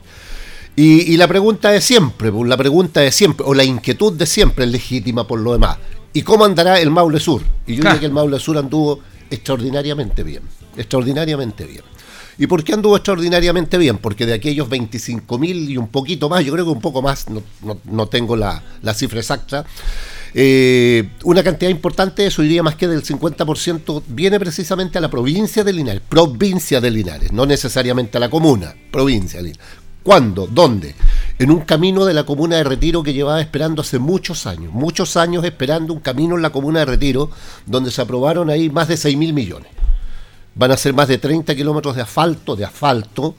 Y, la pregunta de siempre, pues, la pregunta de siempre, o la inquietud de siempre es legítima por lo demás. ¿Y cómo andará el Maule Sur? Y yo diría que el Maule Sur anduvo extraordinariamente bien, extraordinariamente bien. ¿Y por qué anduvo extraordinariamente bien? Porque de aquellos 25 mil y un poquito más, yo creo que un poco más, no, tengo la, cifra exacta, eh, una cantidad importante, eso diría más que del 50%, viene precisamente a la provincia de Linares, provincia de Linares, no necesariamente a la comuna, provincia de Linares. ¿Cuándo? ¿Dónde? En un camino de la comuna de Retiro que llevaba esperando hace muchos años, muchos años esperando un camino en la comuna de Retiro, donde se aprobaron ahí más de 6 mil millones van a ser más de 30 kilómetros de asfalto, de asfalto,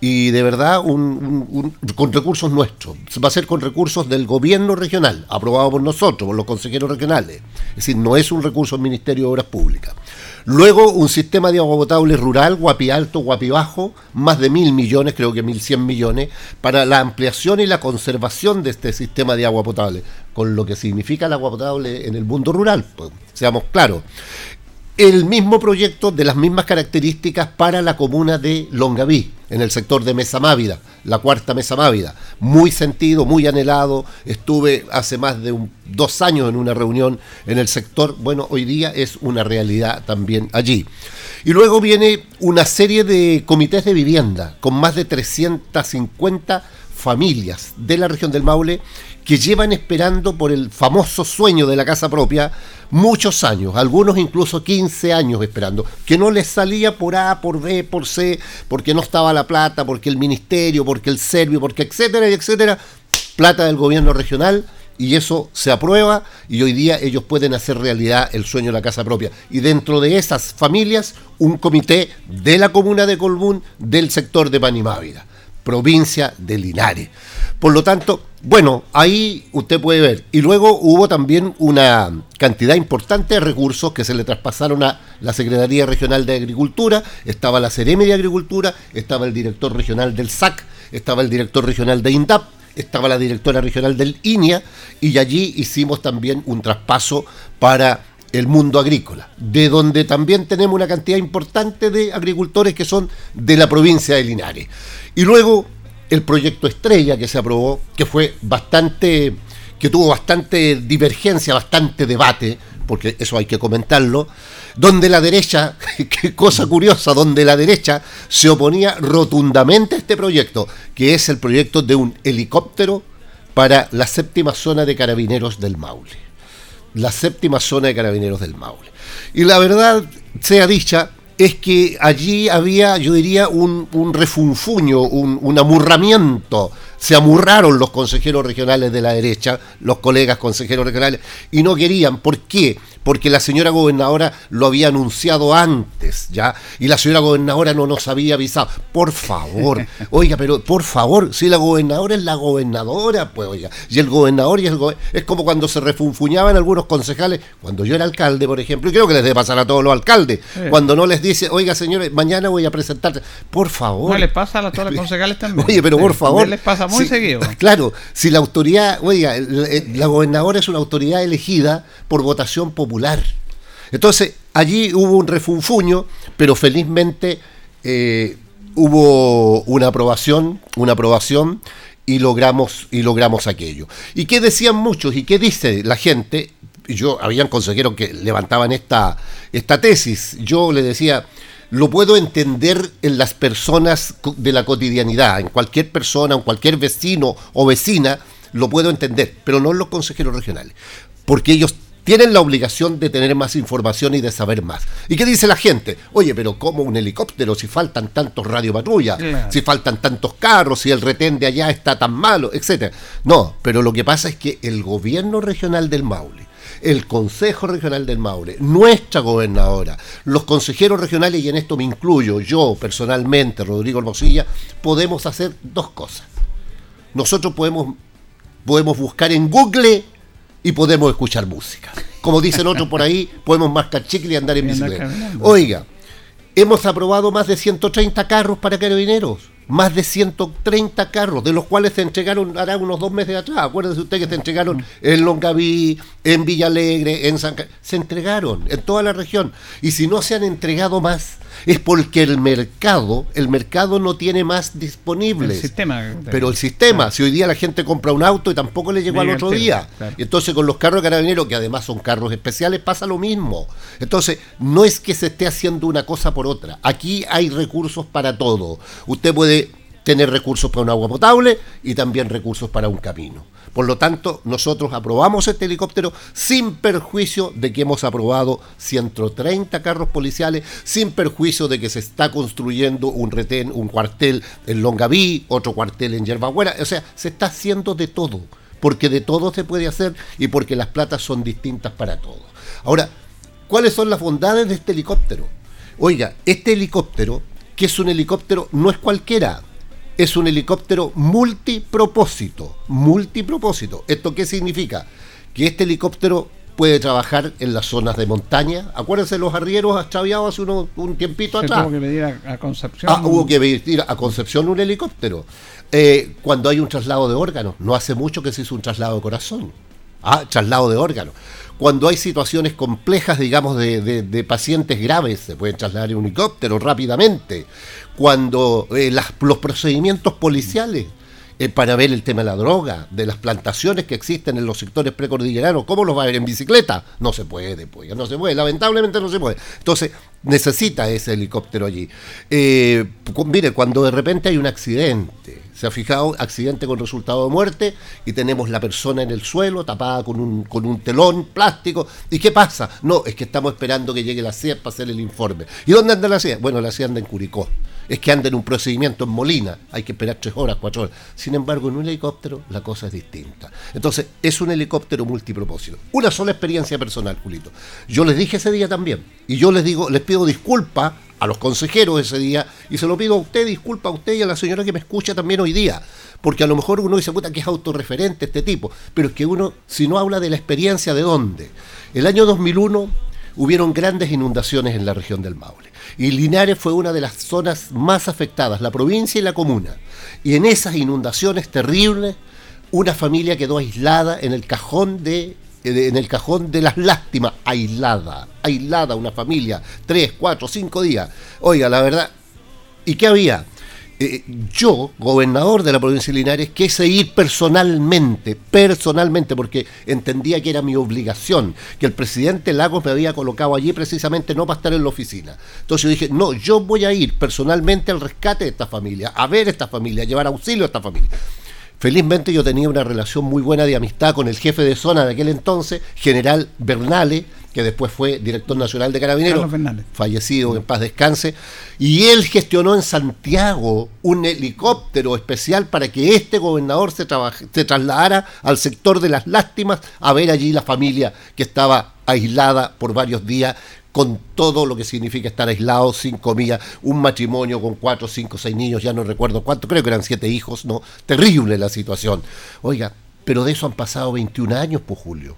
y de verdad con recursos nuestros. Va a ser con recursos del gobierno regional, aprobado por nosotros, por los consejeros regionales. Es decir, no es un recurso del Ministerio de Obras Públicas. Luego, un sistema de agua potable rural, Guapi Alto, Guapi Bajo, más de mil millones, creo que mil cien millones, para la ampliación y la conservación de este sistema de agua potable, con lo que significa el agua potable en el mundo rural, pues, seamos claros el mismo proyecto de las mismas características para la comuna de Longaví, en el sector de Mesa Mávida, la cuarta Mesa Mávida. Muy sentido, muy anhelado. Estuve hace más de dos años en una reunión en el sector. Bueno, hoy día es una realidad también allí. Y luego viene una serie de comités de vivienda con más de 350 familias de la región del Maule que llevan esperando por el famoso sueño de la casa propia muchos años, algunos incluso 15 años esperando, que no les salía por A, por B, por C, porque no estaba la plata, porque el ministerio, porque el servio, porque etcétera, etcétera, plata del gobierno regional y eso se aprueba y hoy día ellos pueden hacer realidad el sueño de la casa propia. Y dentro de esas familias, un comité de la comuna de Colbún del sector de Panimávida, provincia de Linares. Por lo tanto, bueno, ahí usted puede ver. Y luego hubo también una cantidad importante de recursos que se le traspasaron a la Secretaría Regional de Agricultura, estaba la Cereme de Agricultura, estaba el director regional del SAC, estaba el director regional de INDAP, estaba la directora regional del INIA, y allí hicimos también un traspaso para el mundo agrícola, de donde también tenemos una cantidad importante de agricultores que son de la provincia de Linares. Y luego el proyecto Estrella que se aprobó, que fue bastante, que tuvo bastante divergencia, bastante debate, porque eso hay que comentarlo, donde la derecha, qué cosa curiosa, donde la derecha se oponía rotundamente a este proyecto, que es el proyecto de un helicóptero para la séptima zona de carabineros del Maule. La séptima zona de carabineros del Maule. Y la verdad, sea dicha, es que allí había, yo diría, un, un refunfuño, un, un, amurramiento. Se amurraron los consejeros regionales de la derecha, los colegas consejeros regionales, y no querían. ¿Por qué? Porque la señora gobernadora lo había anunciado antes, ¿ya? Y la señora gobernadora no nos había avisado. Por favor, oiga, pero por favor, si la gobernadora es la gobernadora, pues oiga, y el gobernador y el es como cuando se refunfuñaban algunos concejales, cuando yo era alcalde, por ejemplo, y creo que les debe pasar a todos los alcaldes, cuando no les dice, oiga, señores, mañana voy a presentarte, por favor. No les pasa a todos los concejales también. Oye, pero por favor. les pasa muy seguido. Claro, si la autoridad, oiga, la gobernadora es una autoridad elegida por votación popular entonces, allí hubo un refunfuño, pero felizmente eh, hubo una aprobación, una aprobación y logramos, y logramos aquello. ¿Y qué decían muchos? ¿Y qué dice la gente? Yo, habían consejeros que levantaban esta, esta tesis. Yo le decía, lo puedo entender en las personas de la cotidianidad, en cualquier persona, en cualquier vecino o vecina, lo puedo entender, pero no en los consejeros regionales, porque ellos tienen la obligación de tener más información y de saber más. ¿Y qué dice la gente? Oye, pero ¿cómo un helicóptero si faltan tantos radiopatrullas, si faltan tantos carros, si el retén de allá está tan malo, etcétera? No, pero lo que pasa es que el gobierno regional del Maule, el Consejo Regional del Maule, nuestra gobernadora, los consejeros regionales, y en esto me incluyo yo personalmente, Rodrigo Hermosilla, podemos hacer dos cosas. Nosotros podemos, podemos buscar en Google y podemos escuchar música. Como dicen otros por ahí, podemos mascar chicle y andar en bicicleta. Oiga, hemos aprobado más de 130 carros para carabineros. Más de 130 carros, de los cuales se entregaron hará unos dos meses atrás. Acuérdense usted que se entregaron en Longaví, en Villalegre, en San Se entregaron en toda la región. Y si no se han entregado más, Es porque el mercado, el mercado no tiene más disponibles. El sistema. Pero el sistema, si hoy día la gente compra un auto y tampoco le llegó al otro día. claro. Entonces con los carros de carabineros, que además son carros especiales, pasa lo mismo. Entonces, no es que se esté haciendo una cosa por otra. Aquí hay recursos para todo. Usted puede tener recursos para un agua potable y también recursos para un camino. Por lo tanto, nosotros aprobamos este helicóptero sin perjuicio de que hemos aprobado 130 carros policiales, sin perjuicio de que se está construyendo un retén, un cuartel en Longaví, otro cuartel en Yerbabuena. O sea, se está haciendo de todo, porque de todo se puede hacer y porque las platas son distintas para todos. Ahora, ¿cuáles son las bondades de este helicóptero? Oiga, este helicóptero, que es un helicóptero, no es cualquiera es un helicóptero multipropósito. Multipropósito. ¿Esto qué significa? Que este helicóptero puede trabajar en las zonas de montaña. Acuérdense los arrieros extraviados hace uno- un tiempito Se atrás. tuvo que pedir a, a Concepción. Ah, hubo que ir a Concepción un helicóptero. Eh, cuando hay un traslado de órganos, no hace mucho que se hizo un traslado de corazón. Ah, traslado de órganos. Cuando hay situaciones complejas, digamos, de, de- de pacientes graves, se pueden trasladar en un helicóptero rápidamente. Cuando eh, las- los procedimientos policiales eh, para ver el tema de la droga, de las plantaciones que existen en los sectores precordilleranos, ¿cómo los va a ver en bicicleta? No se puede, pues, no se puede, lamentablemente no se puede. Entonces, necesita ese helicóptero allí. Eh, mire, cuando de repente hay un accidente, se ha fijado, accidente con resultado de muerte, y tenemos la persona en el suelo, tapada con un, con un telón plástico, ¿y qué pasa? No, es que estamos esperando que llegue la CIA para hacer el informe. ¿Y dónde anda la CIA? Bueno, la CIA anda en Curicó es que anda en un procedimiento en Molina, hay que esperar tres horas, cuatro horas. Sin embargo, en un helicóptero la cosa es distinta. Entonces, es un helicóptero multipropósito. Una sola experiencia personal, Julito. Yo les dije ese día también, y yo les digo, les pido disculpas a los consejeros ese día, y se lo pido a usted, disculpa a usted y a la señora que me escucha también hoy día, porque a lo mejor uno dice, puta, que es autorreferente este tipo, pero es que uno, si no habla de la experiencia, ¿de dónde? El año 2001 hubieron grandes inundaciones en la región del Maule. Y Linares fue una de las zonas más afectadas, la provincia y la comuna. Y en esas inundaciones terribles, una familia quedó aislada en el cajón de, de- en el cajón de las lástimas, aislada, aislada una familia, tres, cuatro, cinco días. Oiga, la verdad, ¿y qué había? Eh, yo, gobernador de la provincia de Linares, quise ir personalmente, personalmente, porque entendía que era mi obligación, que el presidente Lagos me había colocado allí precisamente no para estar en la oficina. Entonces yo dije, no, yo voy a ir personalmente al rescate de esta familia, a ver esta familia, a llevar auxilio a esta familia. Felizmente yo tenía una relación muy buena de amistad con el jefe de zona de aquel entonces, general Bernale, que después fue director nacional de Carabineros, fallecido en paz descanse, y él gestionó en Santiago un helicóptero especial para que este gobernador se, se trasladara al sector de las lástimas a ver allí la familia que estaba aislada por varios días con todo lo que significa estar aislado, sin comida, un matrimonio con cuatro, cinco, seis niños, ya no recuerdo cuánto, creo que eran siete hijos, ¿no? Terrible la situación. Oiga, pero de eso han pasado 21 años, pues Julio.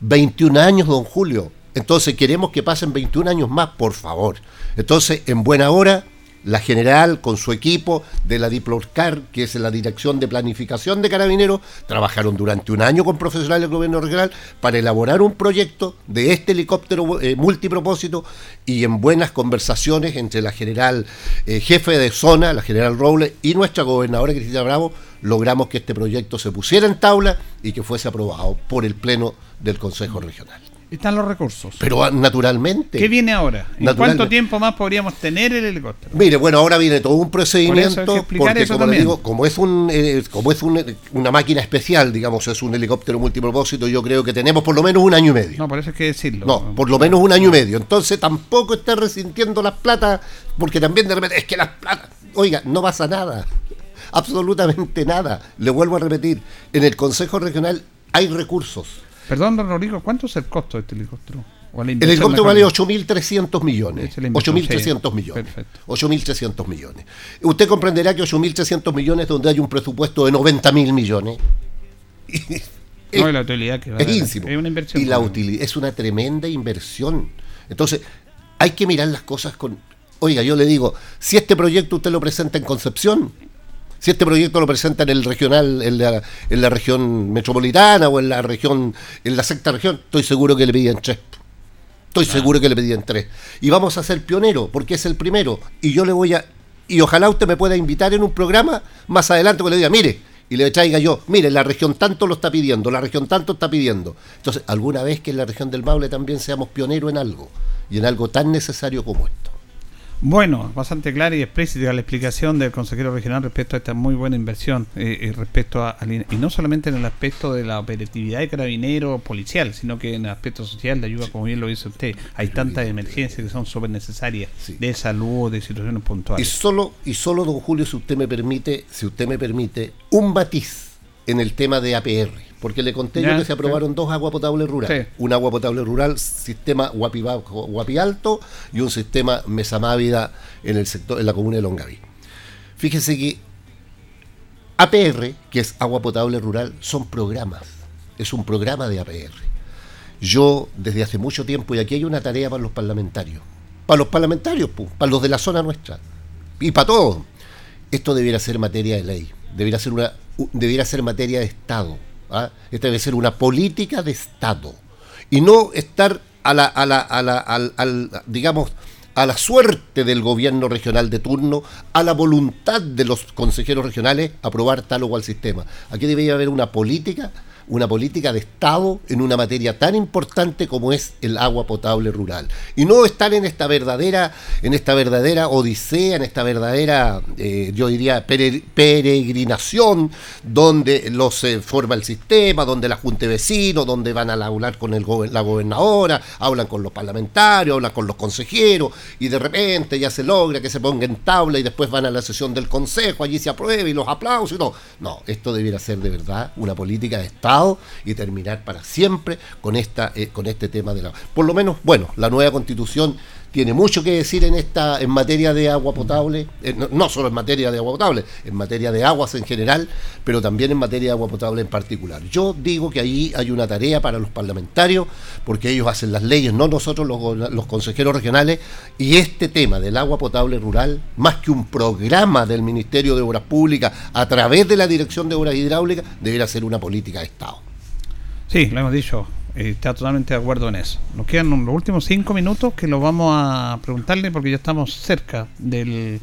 21 años, don Julio. Entonces queremos que pasen 21 años más, por favor. Entonces, en buena hora, la general con su equipo de la Diplorcar, que es la Dirección de Planificación de Carabineros, trabajaron durante un año con profesionales del gobierno regional para elaborar un proyecto de este helicóptero eh, multipropósito y en buenas conversaciones entre la general eh, jefe de zona, la general Robles, y nuestra gobernadora Cristina Bravo, logramos que este proyecto se pusiera en tabla y que fuese aprobado por el Pleno del Consejo Regional. Están los recursos. Pero ah, naturalmente. ¿Qué viene ahora? ¿En cuánto tiempo más podríamos tener el helicóptero? Mire, bueno, ahora viene todo un Por procedimiento, que explicar porque como le digo, como es un eh, como es un- una máquina especial, digamos, es un helicóptero multipropósito, yo creo que tenemos por lo menos un año y medio. No, por eso hay que decirlo. No, por lo menos un año y medio. Entonces tampoco está resintiendo las plata, porque también de repente es que las plata, oiga, no pasa nada. Absolutamente nada. Le vuelvo a repetir, en el Consejo Regional hay recursos. Perdón, don Rodrigo, ¿cuánto es el costo de este helicóptero? El helicóptero vale dicho. 8.300 millones. Esa es la inversión, 8.300 sí. millones. Perfecto. 8.300 millones. Usted comprenderá que 8.300 millones donde hay un presupuesto de 90.000 millones. No, y la utilidad que va a es. Es una inversión. Y la utilidad es una tremenda inversión. Entonces, hay que mirar las cosas con. Oiga, yo le digo, si este proyecto usted lo presenta en Concepción, si este proyecto lo presenta en el regional, en la, en la región metropolitana o en la región, en la sexta región, estoy seguro que le piden tres. Estoy seguro que le pedían tres. Y vamos a ser pionero, porque es el primero. Y yo le voy a. Y ojalá usted me pueda invitar en un programa más adelante que le diga, mire, y le traiga yo, mire, la región tanto lo está pidiendo, la región tanto está pidiendo. Entonces, alguna vez que en la región del Maule también seamos pioneros en algo, y en algo tan necesario como esto. Bueno, bastante clara y explícita la explicación del consejero regional respecto a esta muy buena inversión, eh, eh respecto a, y no solamente en el aspecto de la operatividad de carabinero policial, sino que en el aspecto social de ayuda, como bien lo dice usted. Hay tantas emergencias que son súper necesarias, de salud, o de situaciones puntuales. Y solo, y solo, don Julio, si usted me permite, si usted me permite, un matiz en el tema de APR porque le conté yo que se aprobaron dos aguas potables rurales. Un agua potable rural, sistema Guapi, Guapi Alto y un sistema Mesamávida en el sector, en la comuna de Longaví. Fíjese que APR, que es agua potable rural, son programas. Es un programa de APR. Yo, desde hace mucho tiempo, y aquí hay una tarea para los parlamentarios. Para los parlamentarios, para los de la zona nuestra. Y para todos. Esto debiera ser materia de ley. Debiera ser, una, debiera ser materia de Estado ¿ah? Esta debe ser una política de Estado y no estar a la, a la, a la al, digamos, a la suerte del gobierno regional de turno, a la voluntad de los consejeros regionales aprobar tal o cual sistema. Aquí debería haber una política una política de Estado en una materia tan importante como es el agua potable rural. Y no estar en esta verdadera, en esta verdadera odisea, en esta verdadera, eh, yo diría, peregrinación, donde los se forma el sistema, donde la Junta de Vecinos, donde van a hablar con el la gobernadora, hablan con los parlamentarios, hablan con los consejeros, y de repente ya se logra que se ponga en tabla y después van a la sesión del consejo, allí se aprueba y los aplausos y todo. No, esto debiera ser de verdad una política de Estado y terminar para siempre con, esta, eh, con este tema de la... Por lo menos, bueno, la nueva constitución tiene mucho que decir en esta en materia de agua potable, eh, no, solo en materia de agua potable, en materia de aguas en general, pero también en materia de agua potable en particular. Yo digo que ahí hay una tarea para los parlamentarios, porque ellos hacen las leyes, no nosotros los, los consejeros regionales, y este tema del agua potable rural, más que un programa del Ministerio de Obras Públicas a través de la Dirección de Obras Hidráulicas, debería ser una política de Estado. Sí, lo hemos dicho está totalmente de acuerdo en eso. Nos quedan los últimos cinco minutos que lo vamos a preguntarle porque ya estamos cerca del,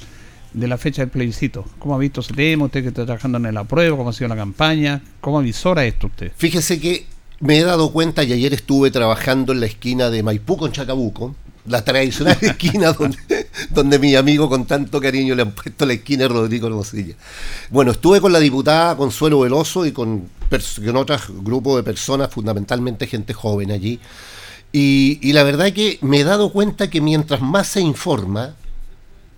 de la fecha del plebiscito. ¿Cómo ha visto ese tema? Usted que está trabajando en el apruebo, ¿cómo ha sido la campaña? ¿Cómo avisora esto usted? Fíjese que me he dado cuenta y ayer estuve trabajando en la esquina de Maipú con Chacabuco, la tradicional esquina donde, donde mi amigo con tanto cariño le han puesto la esquina de Rodrigo Hermosilla. Bueno, estuve con la diputada Consuelo Veloso y con, con otro grupo de personas, fundamentalmente gente joven allí. Y, la verdad es que me he dado cuenta que mientras más se informa,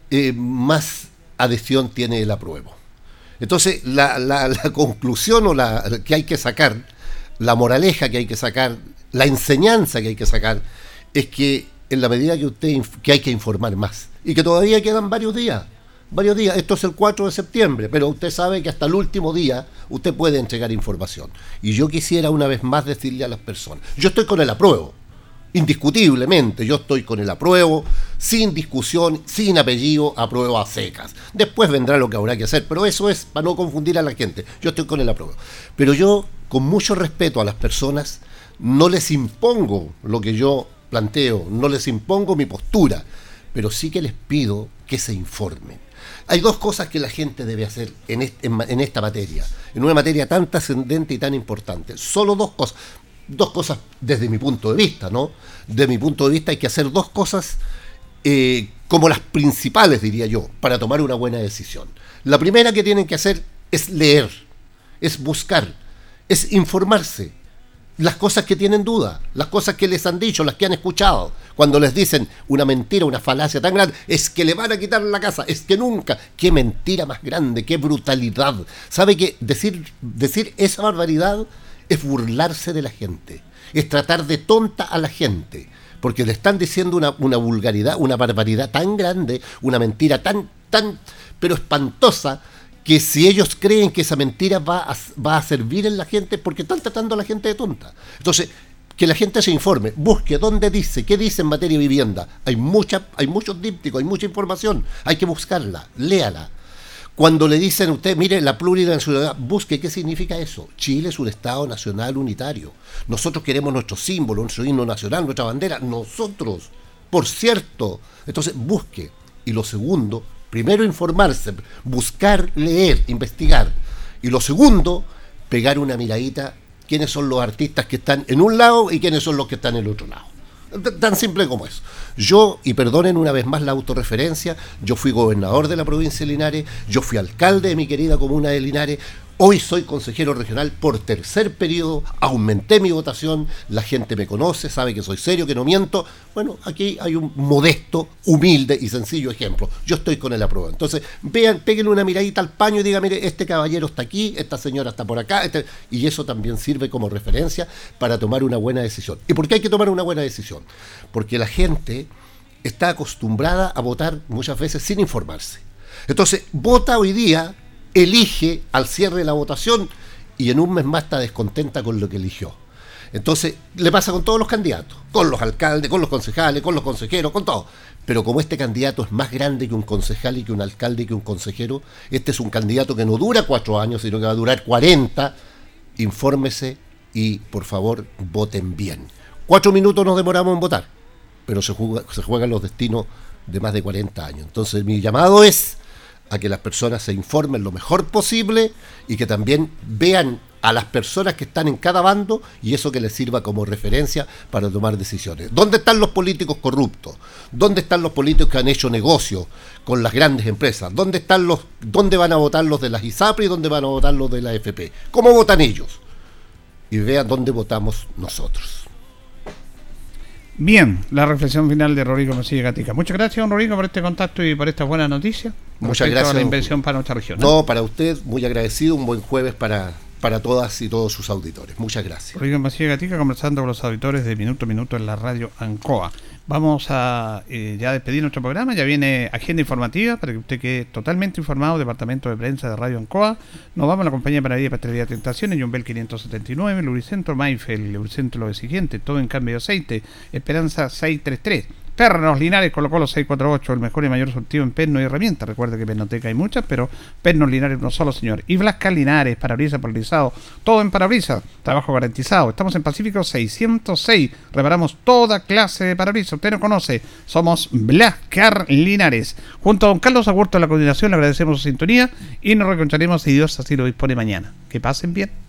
eh, más adhesión tiene el apruebo. Entonces, la, la, conclusión o la que hay que sacar, la moraleja que hay que sacar, la enseñanza que hay que sacar, es que en la medida que usted que hay que informar más y que todavía quedan varios días. Varios días, esto es el 4 de septiembre, pero usted sabe que hasta el último día usted puede entregar información. Y yo quisiera una vez más decirle a las personas, yo estoy con el apruebo, indiscutiblemente, yo estoy con el apruebo, sin discusión, sin apellido, apruebo a secas. Después vendrá lo que habrá que hacer, pero eso es para no confundir a la gente, yo estoy con el apruebo. Pero yo, con mucho respeto a las personas, no les impongo lo que yo planteo, no les impongo mi postura, pero sí que les pido que se informen. Hay dos cosas que la gente debe hacer en, esta materia, en una materia tan trascendente y tan importante. Solo dos cosas, dos cosas desde mi punto de vista, ¿no? De mi punto de vista hay que hacer dos cosas eh, como las principales, diría yo, para tomar una buena decisión. La primera que tienen que hacer es leer, es buscar, es informarse, las cosas que tienen duda, las cosas que les han dicho, las que han escuchado, cuando les dicen una mentira, una falacia tan grande, es que le van a quitar la casa, es que nunca, qué mentira más grande, qué brutalidad. ¿Sabe que decir, decir esa barbaridad es burlarse de la gente, es tratar de tonta a la gente? Porque le están diciendo una, una vulgaridad, una barbaridad tan grande, una mentira tan, tan, pero espantosa, que si ellos creen que esa mentira va a, va a servir en la gente, porque están tratando a la gente de tonta. Entonces, que la gente se informe, busque dónde dice, qué dice en materia de vivienda. Hay, mucha, hay muchos dípticos, hay mucha información, hay que buscarla, léala. Cuando le dicen a usted, mire, la plurinacionalidad, busque qué significa eso. Chile es un Estado nacional unitario. Nosotros queremos nuestro símbolo, nuestro himno nacional, nuestra bandera. Nosotros, por cierto. Entonces, busque. Y lo segundo, primero informarse, buscar, leer, investigar. Y lo segundo, pegar una miradita quiénes son los artistas que están en un lado y quiénes son los que están en el otro lado. Tan simple como eso. Yo, y perdonen una vez más la autorreferencia, yo fui gobernador de la provincia de Linares, yo fui alcalde de mi querida comuna de Linares, Hoy soy consejero regional por tercer periodo, aumenté mi votación, la gente me conoce, sabe que soy serio, que no miento. Bueno, aquí hay un modesto, humilde y sencillo ejemplo. Yo estoy con el apruebo. Entonces, vean, péguenle una miradita al paño y digan, mire, este caballero está aquí, esta señora está por acá, este... y eso también sirve como referencia para tomar una buena decisión. ¿Y por qué hay que tomar una buena decisión? Porque la gente está acostumbrada a votar muchas veces sin informarse. Entonces, vota hoy día elige al cierre de la votación y en un mes más está descontenta con lo que eligió. Entonces, le pasa con todos los candidatos, con los alcaldes, con los concejales, con los consejeros, con todo. Pero como este candidato es más grande que un concejal y que un alcalde y que un consejero, este es un candidato que no dura cuatro años, sino que va a durar cuarenta, infórmese y por favor voten bien. Cuatro minutos nos demoramos en votar, pero se, se juegan los destinos de más de 40 años. Entonces mi llamado es a que las personas se informen lo mejor posible y que también vean a las personas que están en cada bando y eso que les sirva como referencia para tomar decisiones. ¿Dónde están los políticos corruptos? ¿Dónde están los políticos que han hecho negocio con las grandes empresas? ¿Dónde están los dónde van a votar los de las ISAPRI y dónde van a votar los de la FP? ¿Cómo votan ellos? Y vean dónde votamos nosotros. Bien, la reflexión final de Rodrigo Mesilla Gatica. Muchas gracias, don Rodrigo, por este contacto y por esta buena noticia. Muchas gracias. la inversión para nuestra región. No, para usted, muy agradecido. Un buen jueves para, para todas y todos sus auditores. Muchas gracias. Rodrigo Mesilla Gatica conversando con los auditores de Minuto a Minuto en la radio ANCOA. Vamos a eh, ya despedir nuestro programa. Ya viene agenda informativa para que usted quede totalmente informado. Departamento de Prensa de Radio Ancoa. Nos vamos a la compañía para de Pastelería Tentaciones, Jumbel 579, Lubricentro Maifel, Lubricentro lo siguiente, todo en cambio de aceite, Esperanza 633. Pernos Linares colocó los 648, el mejor y mayor surtido en perno y herramientas. Recuerde que Pernoteca hay muchas, pero Pernos Linares no solo, señor. Y Blasca Linares, parabrisas polarizado, todo en parabrisas, trabajo garantizado. Estamos en Pacífico 606, reparamos toda clase de parabrisas. Usted no conoce, somos Blascar Linares. Junto a don Carlos Agurto de la coordinación le agradecemos su sintonía y nos reconcharemos si Dios así lo dispone mañana. Que pasen bien.